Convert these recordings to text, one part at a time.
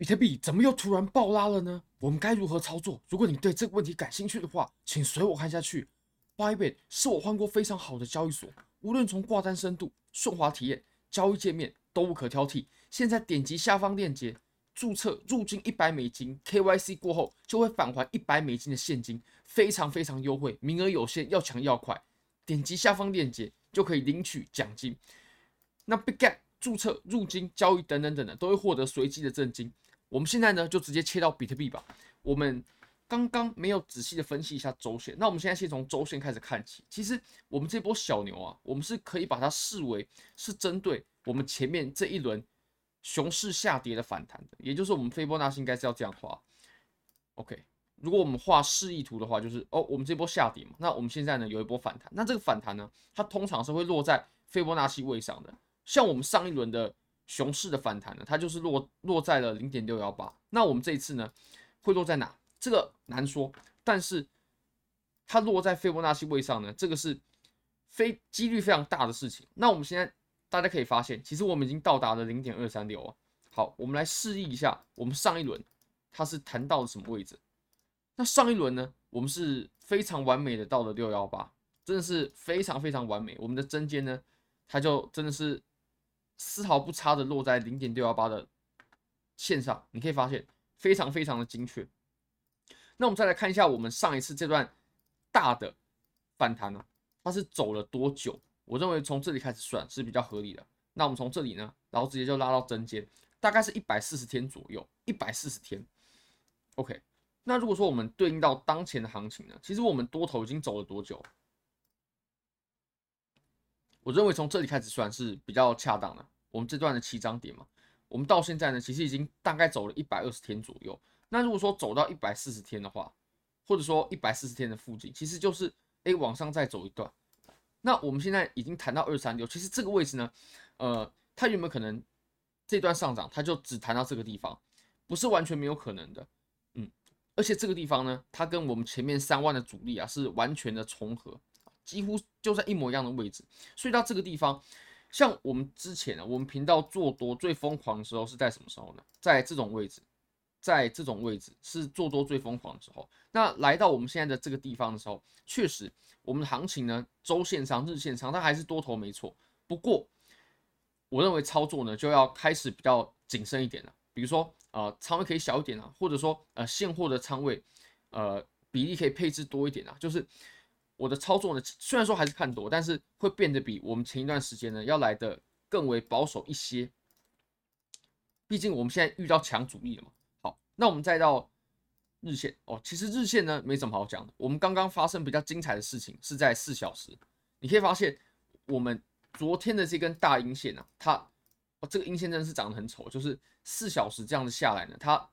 比特币怎么又突然爆拉了呢？我们该如何操作？如果你对这个问题感兴趣的话，请随我看下去。Bybit 是我换过非常好的交易所，无论从挂单深度、顺滑体验、交易界面都无可挑剔。现在点击下方链接注册入金一百美金，KYC 过后就会返还一百美金的现金，非常非常优惠，名额有限，要抢要快。点击下方链接就可以领取奖金。那 Bitget 注册入金交易等等等等都会获得随机的赠金。我们现在呢，就直接切到比特币吧。我们刚刚没有仔细的分析一下周线，那我们现在先从周线开始看起。其实我们这波小牛啊，我们是可以把它视为是针对我们前面这一轮熊市下跌的反弹的，也就是我们斐波那契应该是要这样画。OK，如果我们画示意图的话，就是哦，我们这波下跌嘛，那我们现在呢有一波反弹，那这个反弹呢，它通常是会落在斐波那契位上的，像我们上一轮的。熊市的反弹呢，它就是落落在了零点六幺八。那我们这一次呢，会落在哪？这个难说。但是它落在斐波那契位上呢，这个是非几率非常大的事情。那我们现在大家可以发现，其实我们已经到达了零点二三六啊。好，我们来示意一下，我们上一轮它是弹到了什么位置？那上一轮呢，我们是非常完美的到了六幺八，真的是非常非常完美。我们的针尖呢，它就真的是。丝毫不差的落在零点六幺八的线上，你可以发现非常非常的精确。那我们再来看一下我们上一次这段大的反弹呢，它是走了多久？我认为从这里开始算是比较合理的。那我们从这里呢，然后直接就拉到针尖，大概是一百四十天左右，一百四十天。OK，那如果说我们对应到当前的行情呢，其实我们多头已经走了多久？我认为从这里开始算是比较恰当的。我们这段的起涨点嘛，我们到现在呢，其实已经大概走了一百二十天左右。那如果说走到一百四十天的话，或者说一百四十天的附近，其实就是哎往上再走一段。那我们现在已经谈到二三六，其实这个位置呢，呃，它有没有可能这段上涨它就只谈到这个地方？不是完全没有可能的，嗯。而且这个地方呢，它跟我们前面三万的阻力啊是完全的重合。几乎就在一模一样的位置，所以到这个地方，像我们之前呢，我们频道做多最疯狂的时候是在什么时候呢？在这种位置，在这种位置是做多最疯狂的时候。那来到我们现在的这个地方的时候，确实我们的行情呢，周线上、日线上它还是多头没错。不过，我认为操作呢就要开始比较谨慎一点了。比如说，呃，仓位可以小一点啊，或者说，呃，现货的仓位，呃，比例可以配置多一点啊，就是。我的操作呢，虽然说还是看多，但是会变得比我们前一段时间呢要来的更为保守一些。毕竟我们现在遇到强阻力了嘛。好，那我们再到日线哦，其实日线呢没什么好讲的。我们刚刚发生比较精彩的事情是在四小时，你可以发现我们昨天的这根大阴线啊，它哦这个阴线真的是长得很丑，就是四小时这样子下来呢，它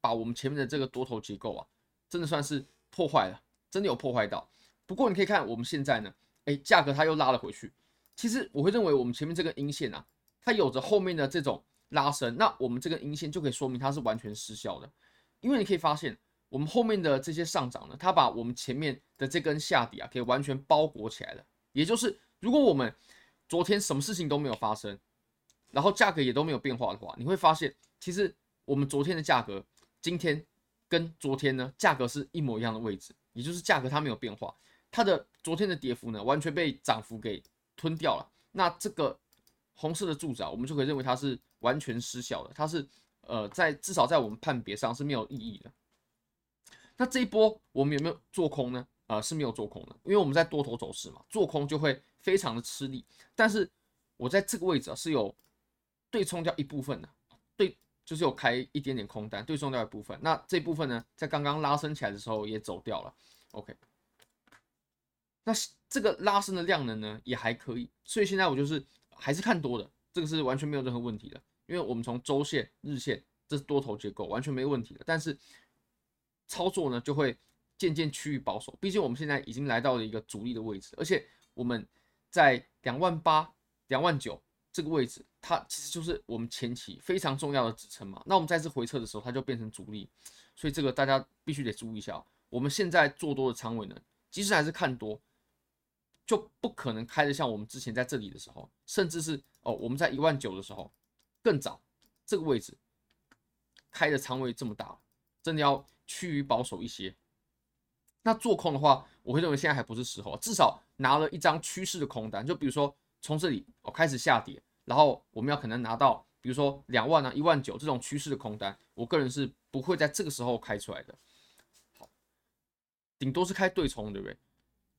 把我们前面的这个多头结构啊，真的算是破坏了，真的有破坏到。不过你可以看我们现在呢，哎，价格它又拉了回去。其实我会认为我们前面这个阴线啊，它有着后面的这种拉升，那我们这个阴线就可以说明它是完全失效的。因为你可以发现，我们后面的这些上涨呢，它把我们前面的这根下底啊，给完全包裹起来了。也就是，如果我们昨天什么事情都没有发生，然后价格也都没有变化的话，你会发现，其实我们昨天的价格，今天跟昨天呢，价格是一模一样的位置，也就是价格它没有变化。它的昨天的跌幅呢，完全被涨幅给吞掉了。那这个红色的柱子啊，我们就可以认为它是完全失效的。它是呃，在至少在我们判别上是没有意义的。那这一波我们有没有做空呢？呃，是没有做空的，因为我们在多头走势嘛，做空就会非常的吃力。但是我在这个位置啊，是有对冲掉一部分的，对，就是有开一点点空单，对冲掉一部分。那这部分呢，在刚刚拉升起来的时候也走掉了。OK。那这个拉升的量能呢也还可以，所以现在我就是还是看多的，这个是完全没有任何问题的，因为我们从周线、日线，这是多头结构，完全没问题的。但是操作呢就会渐渐趋于保守，毕竟我们现在已经来到了一个阻力的位置，而且我们在两万八、两万九这个位置，它其实就是我们前期非常重要的支撑嘛。那我们再次回撤的时候，它就变成阻力，所以这个大家必须得注意一下。我们现在做多的仓位呢，即使还是看多。就不可能开的像我们之前在这里的时候，甚至是哦，我们在一万九的时候更早这个位置，开的仓位这么大，真的要趋于保守一些。那做空的话，我会认为现在还不是时候，至少拿了一张趋势的空单，就比如说从这里我开始下跌，然后我们要可能拿到，比如说两万啊、一万九这种趋势的空单，我个人是不会在这个时候开出来的。好，顶多是开对冲，对不对？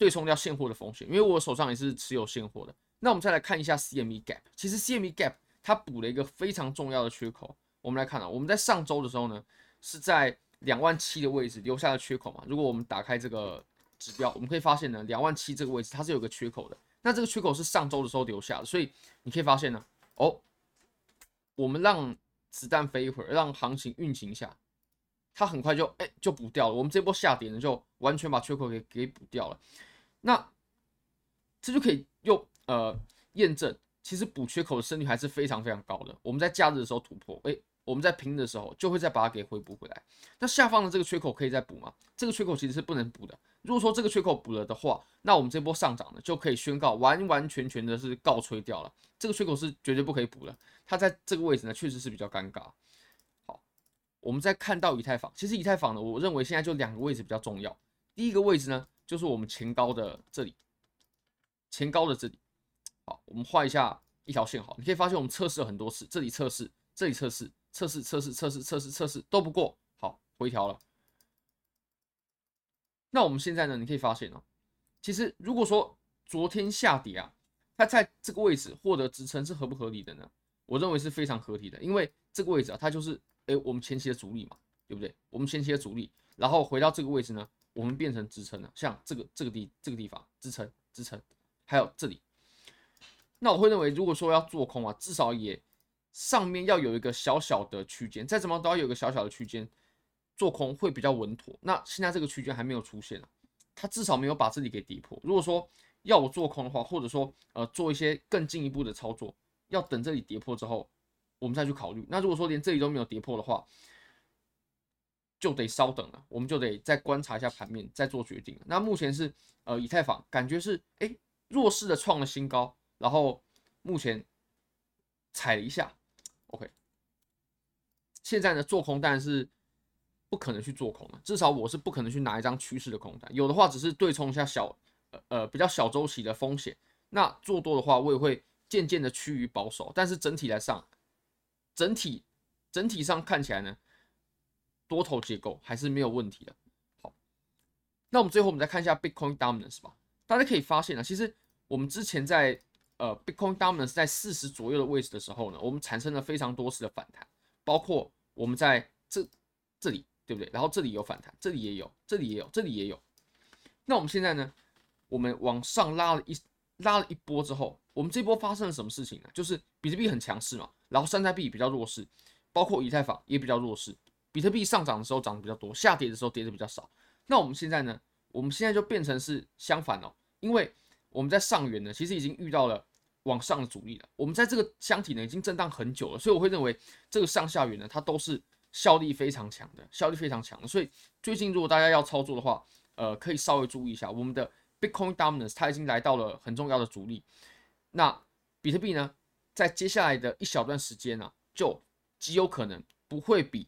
对冲掉现货的风险，因为我手上也是持有现货的。那我们再来看一下 CME Gap，其实 CME Gap 它补了一个非常重要的缺口。我们来看啊，我们在上周的时候呢，是在两万七的位置留下了缺口嘛。如果我们打开这个指标，我们可以发现呢，两万七这个位置它是有个缺口的。那这个缺口是上周的时候留下的，所以你可以发现呢，哦，我们让子弹飞一会儿，让行情运行一下，它很快就哎就补掉了。我们这波下跌呢，就完全把缺口给给补掉了。那这就可以用呃验证，其实补缺口的胜率还是非常非常高的。我们在假日的时候突破，哎，我们在平的时候就会再把它给回补回来。那下方的这个缺口可以再补吗？这个缺口其实是不能补的。如果说这个缺口补了的话，那我们这波上涨呢就可以宣告完完全全的是告吹掉了。这个缺口是绝对不可以补的。它在这个位置呢确实是比较尴尬。好，我们再看到以太坊，其实以太坊呢，我认为现在就两个位置比较重要。第一个位置呢，就是我们前高的这里，前高的这里，好，我们画一下一条线，好，你可以发现我们测试了很多次，这里测试，这里测试，测试，测试，测试，测试，测试都不过，好，回调了。那我们现在呢，你可以发现哦，其实如果说昨天下跌啊，它在这个位置获得支撑是合不合理的呢？我认为是非常合理的，因为这个位置啊，它就是哎我们前期的阻力嘛，对不对？我们前期的阻力，然后回到这个位置呢。我们变成支撑了，像这个这个地这个地方支撑支撑，还有这里。那我会认为，如果说要做空啊，至少也上面要有一个小小的区间，再怎么都要有一个小小的区间，做空会比较稳妥。那现在这个区间还没有出现啊，它至少没有把这里给跌破。如果说要我做空的话，或者说呃做一些更进一步的操作，要等这里跌破之后，我们再去考虑。那如果说连这里都没有跌破的话，就得稍等了，我们就得再观察一下盘面，再做决定。那目前是呃，以太坊感觉是哎、弱势的创了新高，然后目前踩了一下，OK。现在呢，做空当然是不可能去做空了，至少我是不可能去拿一张趋势的空单，有的话只是对冲一下小呃比较小周期的风险。那做多的话，我也会渐渐的趋于保守，但是整体来上，整体整体上看起来呢。多头结构还是没有问题的。好，那我们最后我们再看一下 Bitcoin Dominance 吧。大家可以发现呢，其实我们之前在呃 Bitcoin Dominance 在四十左右的位置的时候呢，我们产生了非常多次的反弹，包括我们在这这里对不对？然后这里有反弹，这里也有，这里也有，这里也有。那我们现在呢，我们往上拉了一拉了一波之后，我们这波发生了什么事情呢？就是比特币很强势嘛，然后山寨币比较弱势，包括以太坊也比较弱势。比特币上涨的时候涨得比较多，下跌的时候跌得比较少。那我们现在呢？我们现在就变成是相反哦，因为我们在上缘呢，其实已经遇到了往上的阻力了。我们在这个箱体呢，已经震荡很久了，所以我会认为这个上下缘呢，它都是效力非常强的，效力非常强的。所以最近如果大家要操作的话，呃，可以稍微注意一下，我们的 Bitcoin Dominance 它已经来到了很重要的阻力。那比特币呢，在接下来的一小段时间呢，就极有可能不会比。